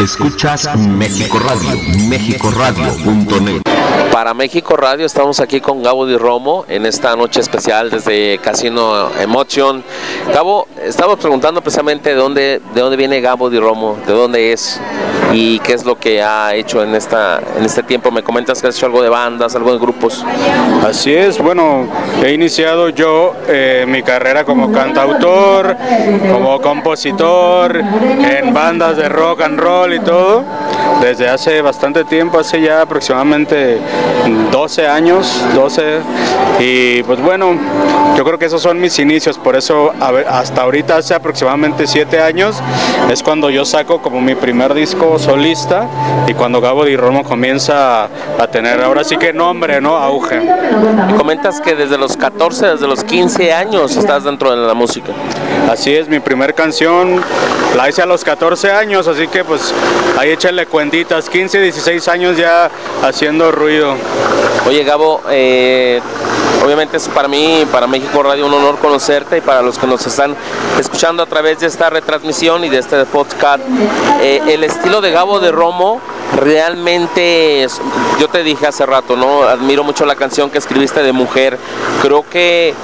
Escuchas México Radio, mexicoradio.net. Para México Radio estamos aquí con Gabo Di Romo en esta noche especial desde Casino Emotion. Gabo, estamos preguntando precisamente de dónde, de dónde viene Gabo Di Romo, de dónde es y qué es lo que ha hecho en, esta, en este tiempo. Me comentas que has hecho algo de bandas, algo de grupos. Así es, bueno, he iniciado yo eh, mi carrera como cantautor, como compositor, en bandas de rock and roll y todo, desde hace bastante tiempo, hace ya aproximadamente 12 años, 12, y pues bueno, yo creo que esos son mis inicios, por eso hasta ahorita hace aproximadamente 7 años es cuando yo saco como mi primer disco solista y cuando Gabo Di Romo comienza a tener ahora sí que nombre, ¿no? Auge. comentas que desde los 14, desde los 15 años estás dentro de la música. Así es, mi primer canción la hice a los 14 años, así que pues ahí échale cuentitas, 15, 16 años ya haciendo ruido. Oye Gabo, eh, obviamente es para mí, para México Radio un honor conocerte y para los que nos están escuchando a través de esta retransmisión y de este podcast, eh, el estilo de Gabo de Romo realmente, yo te dije hace rato, ¿no? Admiro mucho la canción que escribiste de mujer. Creo que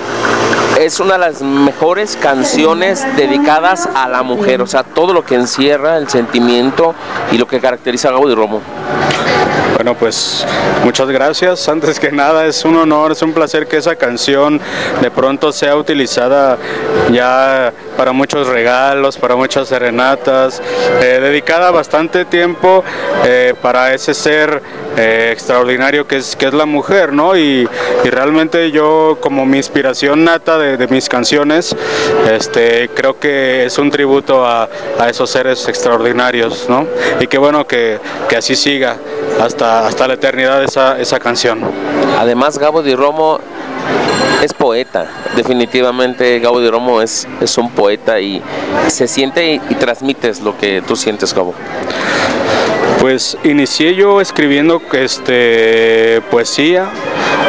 es una de las mejores canciones dedicadas a la mujer, o sea, todo lo que encierra el sentimiento y lo que caracteriza a Gaudí Romo. Bueno, pues muchas gracias. Antes que nada, es un honor, es un placer que esa canción de pronto sea utilizada ya para muchos regalos, para muchas serenatas, eh, dedicada bastante tiempo eh, para ese ser eh, extraordinario que es, que es la mujer, ¿no? Y, realmente yo como mi inspiración nata de, mis canciones, este, creo que es un tributo a, esos seres extraordinarios, ¿no? Y qué bueno que, que así siga hasta, hasta la eternidad esa, esa canción. Además, Gabo Di Romo es poeta, definitivamente Gabo Di Romo es, es un poeta y se siente y, y transmites lo que tú sientes, Gabo. Pues inicié yo escribiendo este, poesía,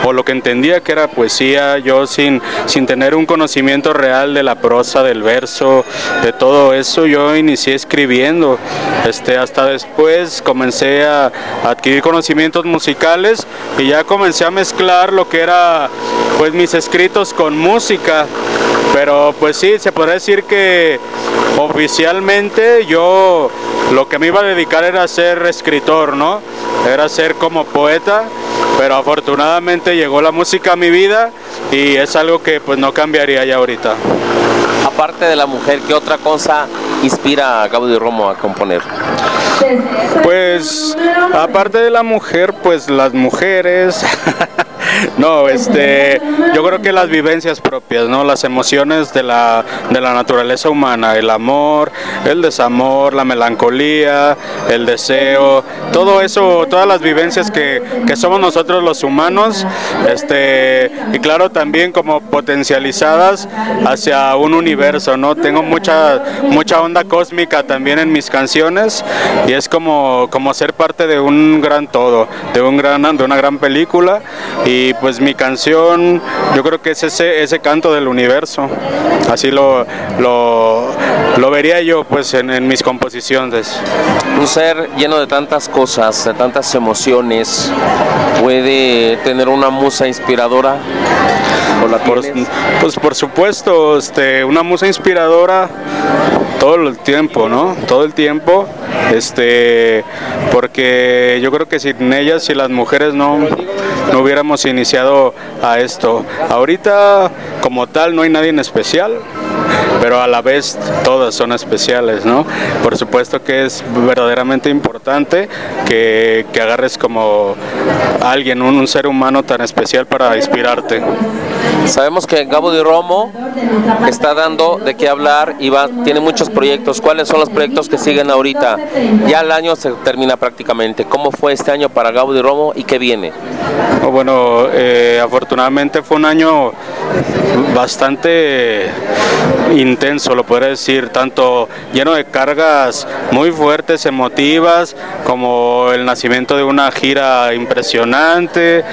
o lo que entendía que era poesía, yo sin, sin tener un conocimiento real de la prosa, del verso, de todo eso, yo inicié escribiendo. Este, hasta después comencé a, adquirir conocimientos musicales y ya comencé a mezclar lo que era pues mis escritos con música. Pero pues sí, se podría decir que oficialmente yo lo que me iba a dedicar era ser escritor, ¿no? Era ser como poeta, pero afortunadamente llegó la música a mi vida y es algo que pues no cambiaría ya ahorita. Aparte de la mujer, ¿qué otra cosa inspira a Gaudio Romo a componer? Pues aparte de la mujer, pues las mujeres No, este, yo creo que las vivencias propias, ¿no? Las emociones de la, de la naturaleza humana, el amor, el desamor, la melancolía, el deseo, todo eso, todas las vivencias que, que somos nosotros los humanos, este, y claro también como potencializadas hacia un universo, ¿no? Tengo mucha, mucha onda cósmica también en mis canciones y es como, como ser parte de un gran todo, de un gran, de una gran película y pues mi canción yo creo que es ese, ese canto del universo, así lo, lo, vería yo pues en, mis composiciones. Un ser lleno de tantas cosas, de tantas emociones, puede tener una musa inspiradora. ¿O la por, pues por supuesto, este, una musa inspiradora todo el tiempo, ¿no? Todo el tiempo, este, porque yo creo que sin ellas, si las mujeres no, no hubiéramos iniciado a esto. Ahorita, como tal, no hay nadie en especial, pero a la vez todas son especiales, ¿no? Por supuesto que es verdaderamente importante que, que agarres como alguien, un, un ser humano tan especial para inspirarte. Sabemos que Gabo Di Romo está dando de qué hablar y va, tiene muchos proyectos. ¿Cuáles son los proyectos que siguen ahorita? Ya el año se termina prácticamente. ¿Cómo fue este año para Gabo Di Romo y qué viene? Oh, bueno, eh, afortunadamente fue un año bastante intenso, lo podría decir, tanto lleno de cargas muy fuertes, emotivas, como el nacimiento de una gira impresionante,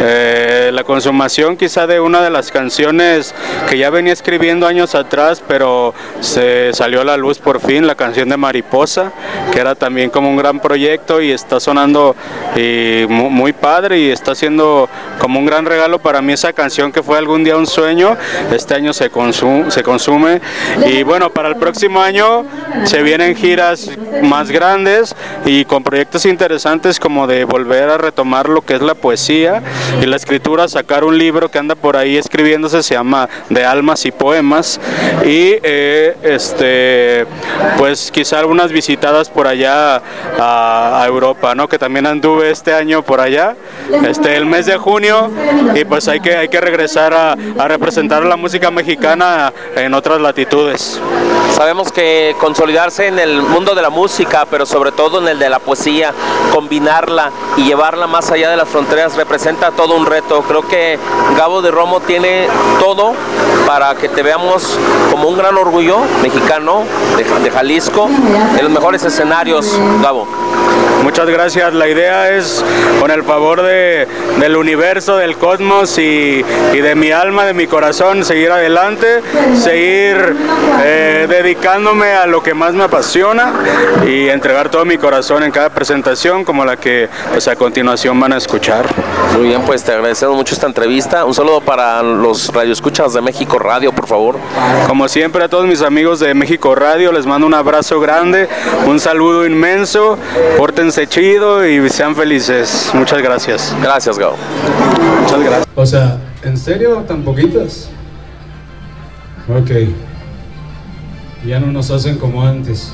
eh, la consumación quizá de una de las canciones que ya venía escribiendo años atrás, pero se salió a la luz por fin, la canción de Mariposa, que era también como un gran proyecto y está sonando y muy, muy padre y está siendo como un gran regalo para mí esa canción que fue algún día un sueño, este año se consume, se consume y bueno, para el próximo año se vienen giras más grandes y con proyectos interesantes como de volver a retomar lo que es la poesía y la escritura, sacar un libro que anda por ahí escribiéndose, se llama De Almas y Poemas y eh, este pues quizá algunas visitadas por allá a, a Europa, ¿no? que también anduve este año por allá, este el mes de junio y pues hay que, hay que regresar a, a representar la música mexicana en otras latitudes. Sabemos que consolidarse en el mundo de la música, pero sobre todo en el de la poesía, combinarla y llevarla más allá de las fronteras representa todo un reto. Creo que Gabo de Romo tiene todo para que te veamos como un gran orgullo mexicano de, de Jalisco en los mejores escenarios, Gabo. Muchas gracias. La idea es, con el favor de, del universo, del cosmos y, y, de mi alma, de mi corazón, seguir adelante, seguir eh, dedicándome a lo que más me apasiona y entregar todo mi corazón en cada presentación, como la que pues, a continuación van a escuchar. Muy bien, pues te agradecemos mucho esta entrevista. Un saludo para los radioescuchas de México Radio, por favor. Como siempre, a todos mis amigos de México Radio, les mando un abrazo grande, un saludo inmenso. Pórtense chido y sean felices. Muchas gracias. Gracias, Gabo. Muchas gracias. O sea, ¿en serio tan poquitas? Ok. Ya no nos hacen como antes.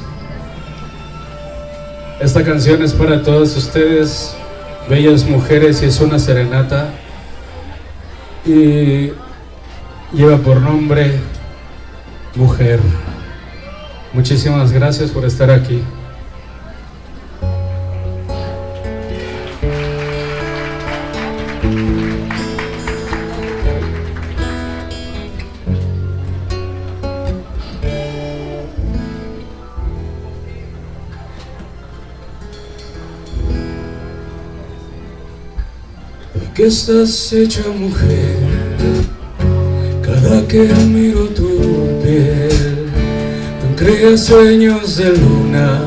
Esta canción es para todas ustedes, bellas mujeres, y es una serenata. Y lleva por nombre Mujer. Muchísimas gracias por estar aquí. Que estás hecha mujer. Cada que miro tu piel creas sueños de luna.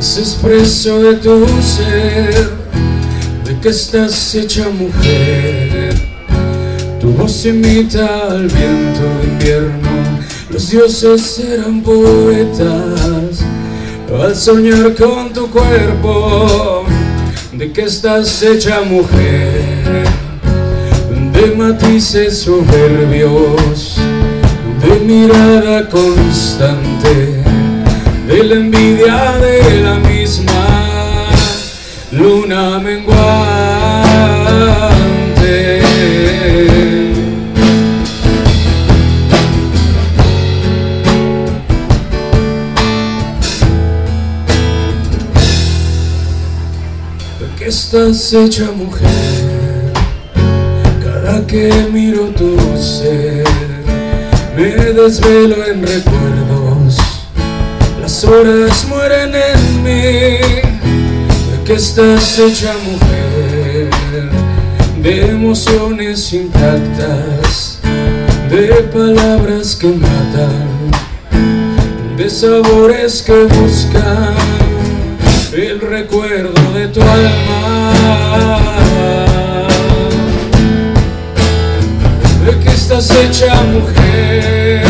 Es expreso de tu ser de que estás hecha mujer. Tu voz imita al viento de invierno. Los dioses eran poetas al soñar con tu cuerpo que estás hecha mujer, de matices soberbios, de mirada constante, de la envidia de la misma luna menguante. Estás hecha mujer. Cada que miro tu ser, me desvelo en recuerdos. Las horas mueren en mí. De que estás hecha mujer, de emociones intactas, de palabras que matan, de sabores que buscan el recuerdo de tu alma. De que estás hecha mujer,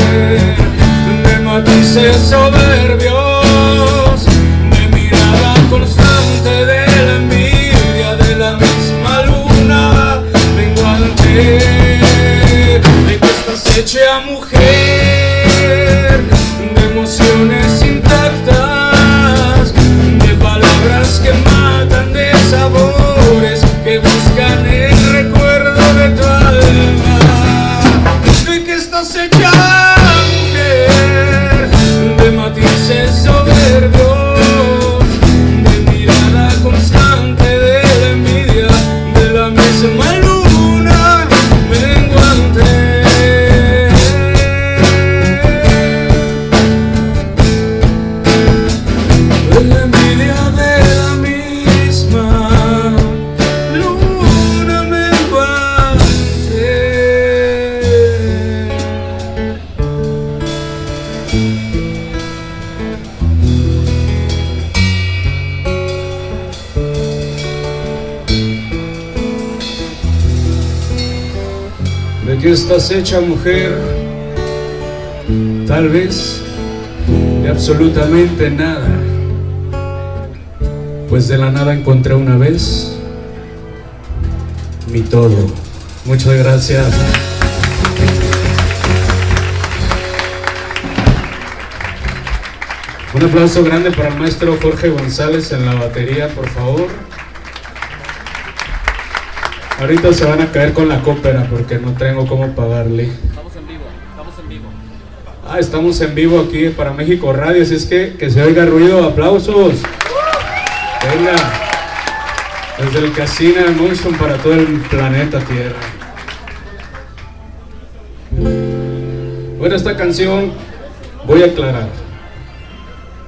de matices soberbios, de mirada constante, de la envidia de la misma luna menguante. De que estás hecha mujer, de emociones intactas que matan de sabores hecha mujer, tal vez de absolutamente nada, pues de la nada encontré una vez mi todo. Muchas gracias. Un aplauso grande para el maestro Jorge González en la batería, por favor. Ahorita se van a caer con la cópera porque no tengo cómo pagarle. Estamos en vivo, estamos en vivo. Ah, estamos en vivo aquí para México Radio, así es que que se oiga ruido, aplausos. Venga. Desde el Casino Motion para todo el planeta Tierra. Bueno, esta canción voy a aclarar.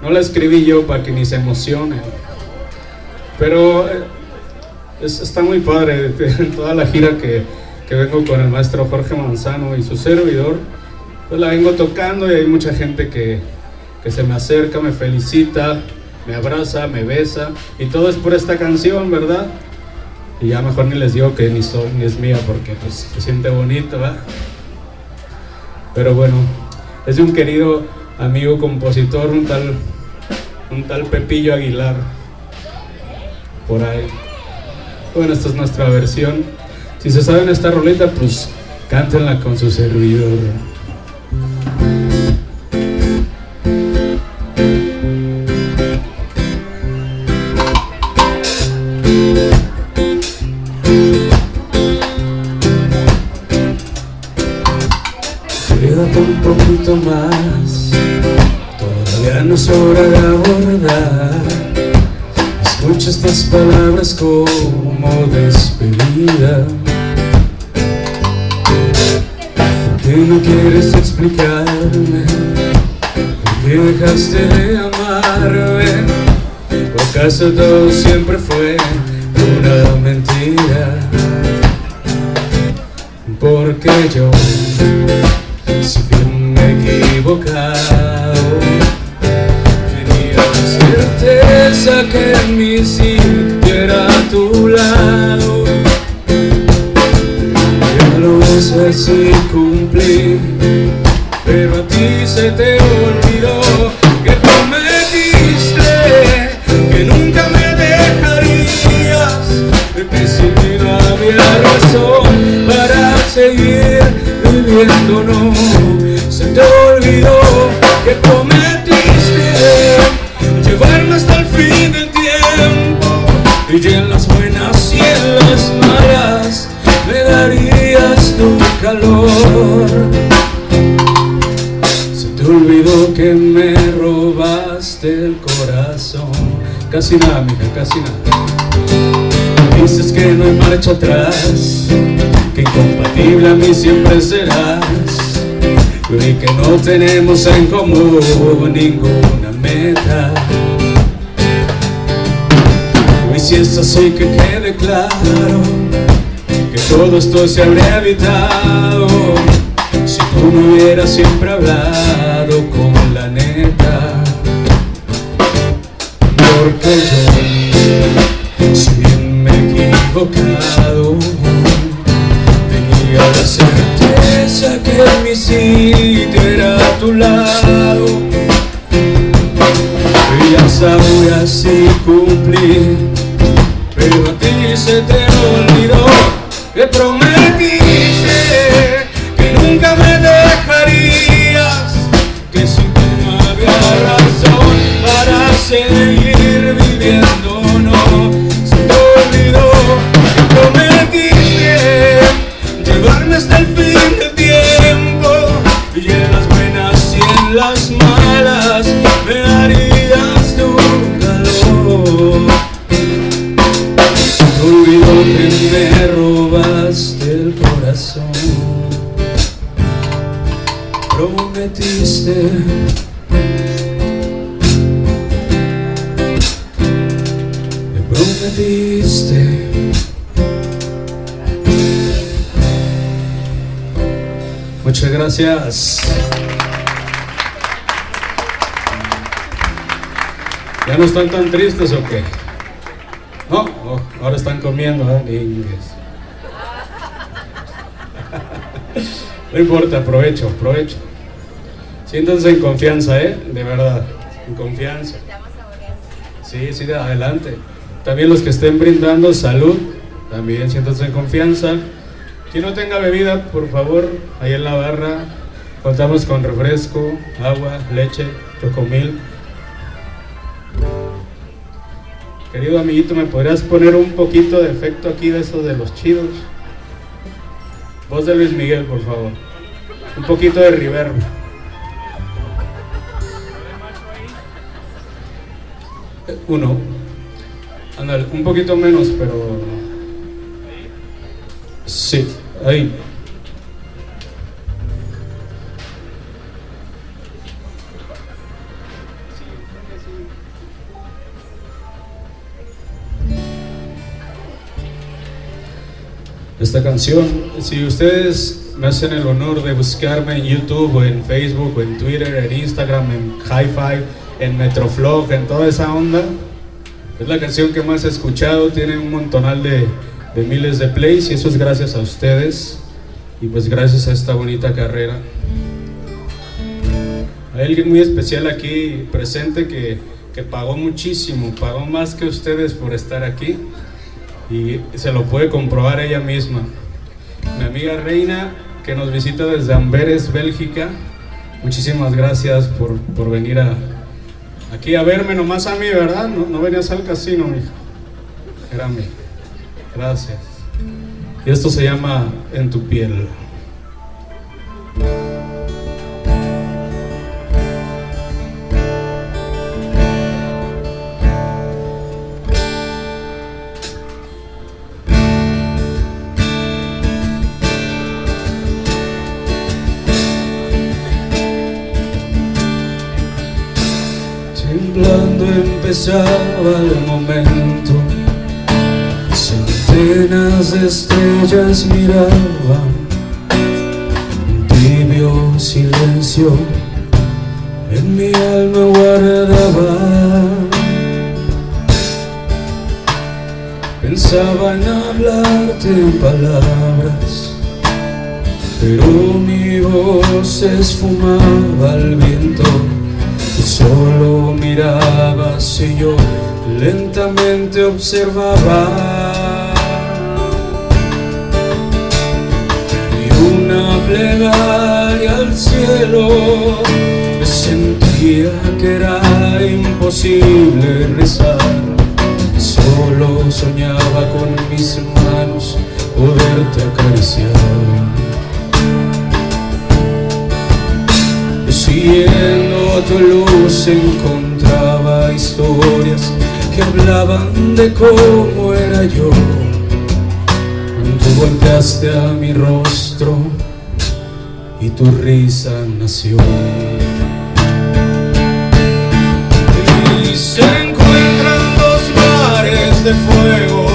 No la escribí yo para que ni se emocionen. Pero eh, está muy padre toda la gira que, vengo con el maestro Jorge Manzano y su servidor. Pues la vengo tocando y hay mucha gente que, se me acerca, me felicita, me abraza, me besa y todo es por esta canción, ¿verdad? Y ya mejor ni les digo que ni, ni es mía porque pues se siente bonito, ¿verdad? Pero bueno, es de un querido amigo compositor, un tal, un tal Pepillo Aguilar, por ahí. Bueno, esta es nuestra versión. Si se saben esta roleta, pues cántenla con su servidor. Palabras como despedida. ¿Por qué no quieres explicarme? ¿Por qué dejaste de amarme? ¿O acaso todo siempre fue una mentira? Porque yo, si bien me he certeza que mi sitio era a tu lado. Ya lo ves cumplí, pero a ti se te olvidó que prometiste que nunca me dejarías, que si no había razón para seguir viviendo, no se te olvidó que prometiste llevarme hasta calor. Se te olvidó que me robaste el corazón. Casi nada, mija, casi nada. Dices que no hay marcha atrás, que incompatible a mí siempre serás y que no tenemos en común ninguna meta. Y si es así que quede claro todo esto se habría evitado si tú me hubieras siempre hablado con la neta. Porque yo, si bien me he equivocado, tenía la certeza que mi sitio era a tu lado. Y ya ahora sí cumplir pero a ti se te olvidó que prometiste Muchas gracias. ¿Ya no están tan tristes o qué? No, oh, ahora están comiendo, ¿eh? No importa, aprovecho, aprovecho. Siéntanse en confianza, ¿eh? De verdad, en confianza. Sí, sí, adelante. También los que estén brindando salud, también siéntanse en confianza. Quien no tenga bebida, por favor, ahí en la barra contamos con refresco, agua, leche, chocomil. Querido amiguito, ¿me podrías poner un poquito de efecto aquí de esos de los chidos? Voz de Luis Miguel, por favor. Un poquito de reverb. Uno. Ándale, un poquito menos, pero. Sí, ahí. esta canción. Si ustedes me hacen el honor de buscarme en YouTube en Facebook o en Twitter, en Instagram, en Hi-Fi, en Metroflog, en toda esa onda, es la canción que más he escuchado, tiene un montonal de, de miles de plays y eso es gracias a ustedes y pues gracias a esta bonita carrera. Hay alguien muy especial aquí presente que, que pagó muchísimo, pagó más que ustedes por estar aquí y se lo puede comprobar ella misma. Mi amiga Reina, que nos visita desde Amberes, Bélgica, muchísimas gracias por, por venir a, aquí a verme nomás a mí, ¿verdad? No, venías al casino, mija. Era a mí. Gracias. Y esto se llama En tu piel. Temblando empezaba el estrellas miraban, un tibio silencio en mi alma guardaba. Pensaba en hablarte en palabras, pero mi voz se esfumaba al viento. Y solo mirabas y yo lentamente observaba. Plegaria al cielo sentía que era imposible rezar. Solo soñaba con mis manos poderte acariciar. Siguiendo tu luz encontraba historias que hablaban de cómo era yo. Tú volteaste a mi rostro y tu risa nació. Y se encuentran dos mares de fuego,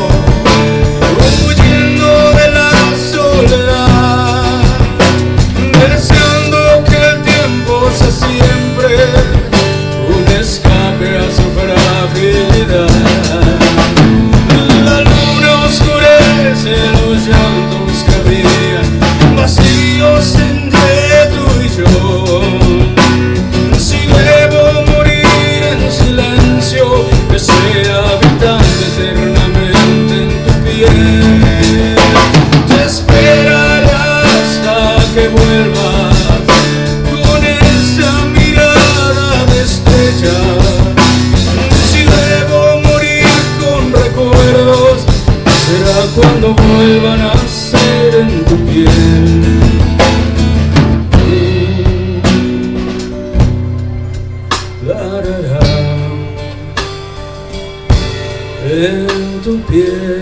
tu piel.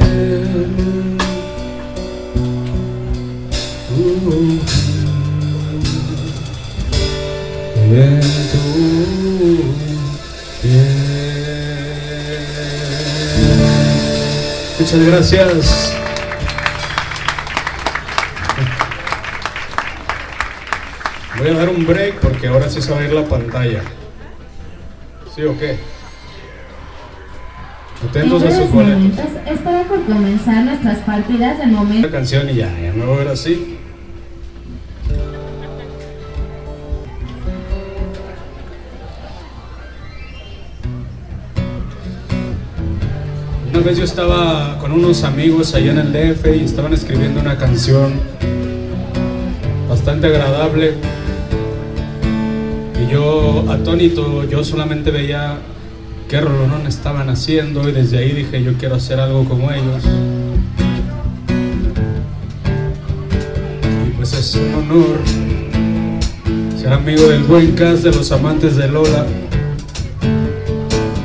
Muchas gracias. Voy a dar un break porque ahora sí se va a ir la pantalla. ¿Sí o qué? Atentos a sus boletos. estará por comenzar nuestras partidas del momento. La canción y ya, ya me voy a ver así. Una vez yo estaba con unos amigos allá en el DF y estaban escribiendo una canción bastante agradable. Y yo, atónito, yo solamente veía qué rolón estaban haciendo y desde ahí dije yo quiero hacer algo como ellos. Y pues es un honor ser amigo del buen cast de los amantes de Lola,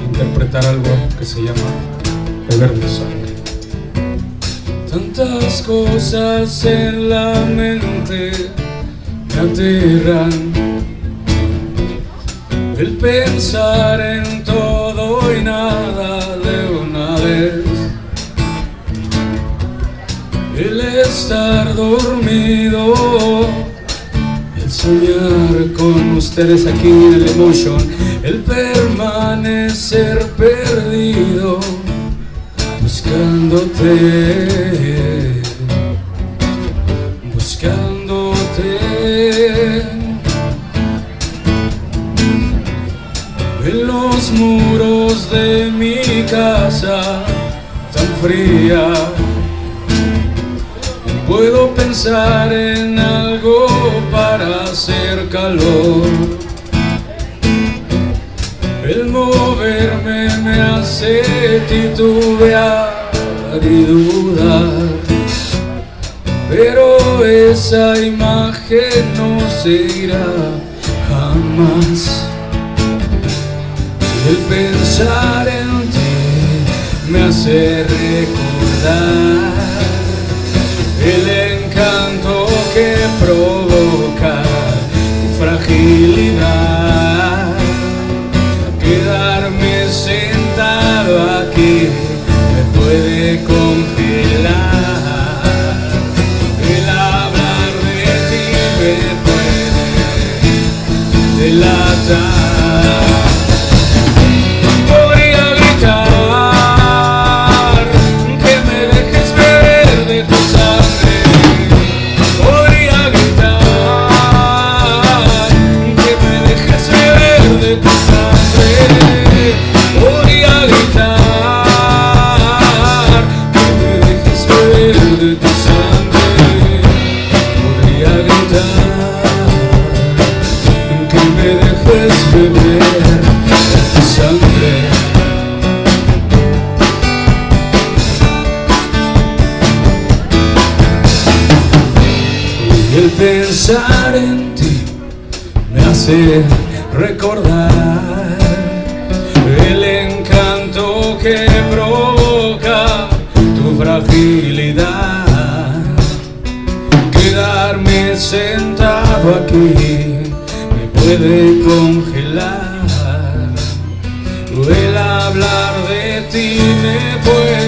interpretar algo que se llama Beber mi sangre. Tantas cosas en la mente me aterran. El pensar en todo estar dormido. El soñar con ustedes aquí en el emotion. El permanecer perdido. Buscándote. Buscándote. En los muros de mi casa tan fría pensar en algo para hacer calor. El moverme me hace titubear y dudar. Pero esa imagen no se irá jamás. El pensar en ti me hace recordar que provoca fragilidad. Que provoca tu fragilidad. Quedarme sentado aquí me puede congelar. El hablar de ti me puede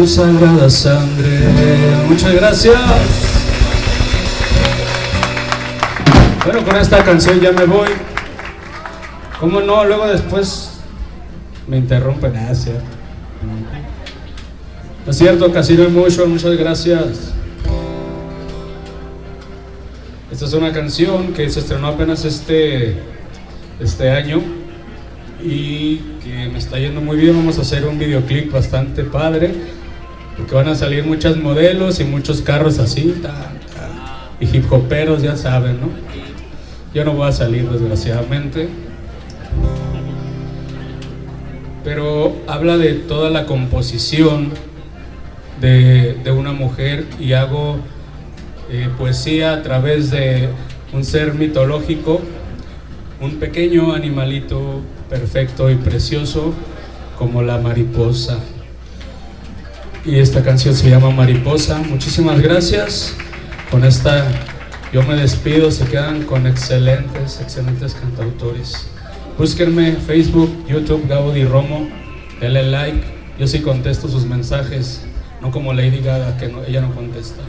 tu sagrada sangre. Muchas gracias. Bueno, con esta canción ya me voy. ¿Cómo no? Luego después me interrumpen. Ah, es cierto. Es cierto, Casino Emotion, muchas gracias. Esta es una canción que se estrenó apenas este, este año y que me está yendo muy bien. Vamos a hacer un videoclip bastante padre, porque van a salir muchos modelos y muchos carros así, ta, y hip hoperos, ya saben, ¿no? Yo no voy a salir, desgraciadamente. Pero habla de toda la composición de, de una mujer y hago eh, poesía a través de un ser mitológico, un pequeño animalito perfecto y precioso como la mariposa. Y esta canción se llama Mariposa. Muchísimas gracias. Con esta yo me despido, se quedan con excelentes, excelentes cantautores. Búsquenme Facebook, YouTube, Gaudi Romo, denle like. Yo sí contesto sus mensajes, no como Lady Gaga, que ella no contesta.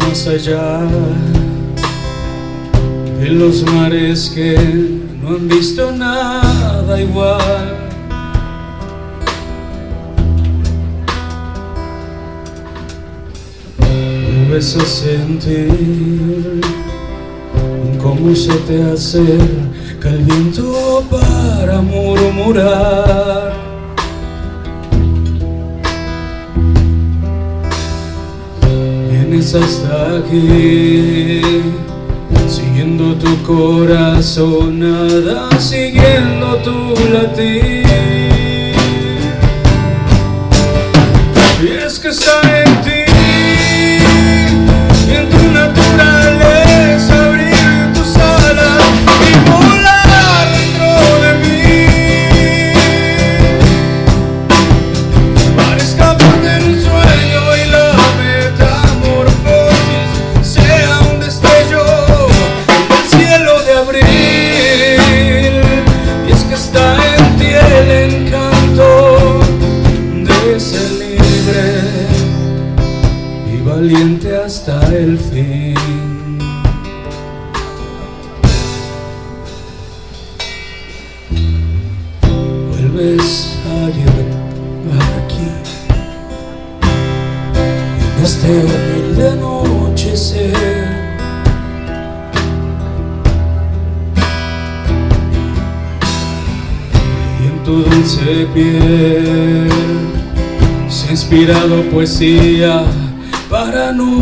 Más allá de los mares que no han visto nada igual. Vuelves a sentir cómo se te acerca el viento para murmurar. Hasta aquí, siguiendo tu corazón, nada siguiendo tu latir. Y es que está en ti, en tu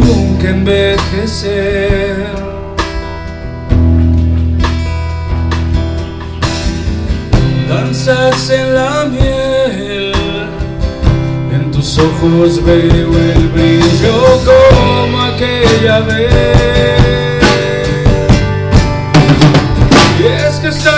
nunca envejecer. Danzas en la miel, en tus ojos veo el brillo como aquella vez. Y es que está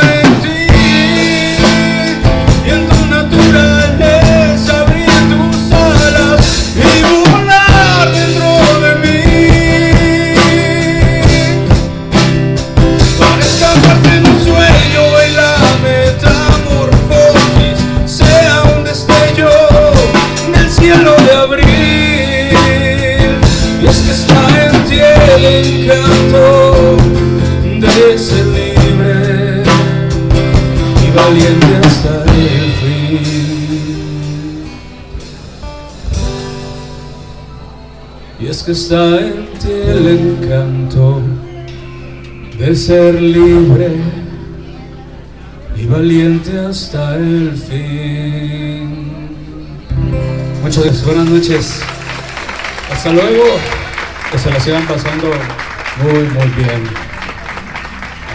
hasta el fin y es que está en ti el encanto de ser libre y valiente hasta el fin. Muchas gracias, buenas noches. Hasta luego. Que se la sigan pasando muy, muy bien.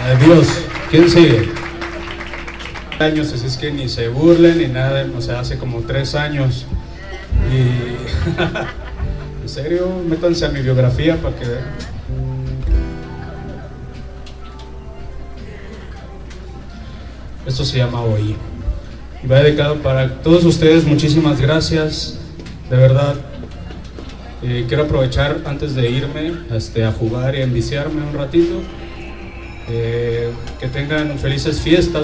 Adiós. ¿Quién sigue? Años, así es que ni se burlen ni nada. O sea, hace como tres años. Y. en serio, métanse a mi biografía para que vean. Esto se llama Hoy. Y va dedicado para todos ustedes. Muchísimas gracias. De verdad. Eh, quiero aprovechar antes de irme este, a jugar y a enviciarme un ratito. Eh, que tengan felices fiestas.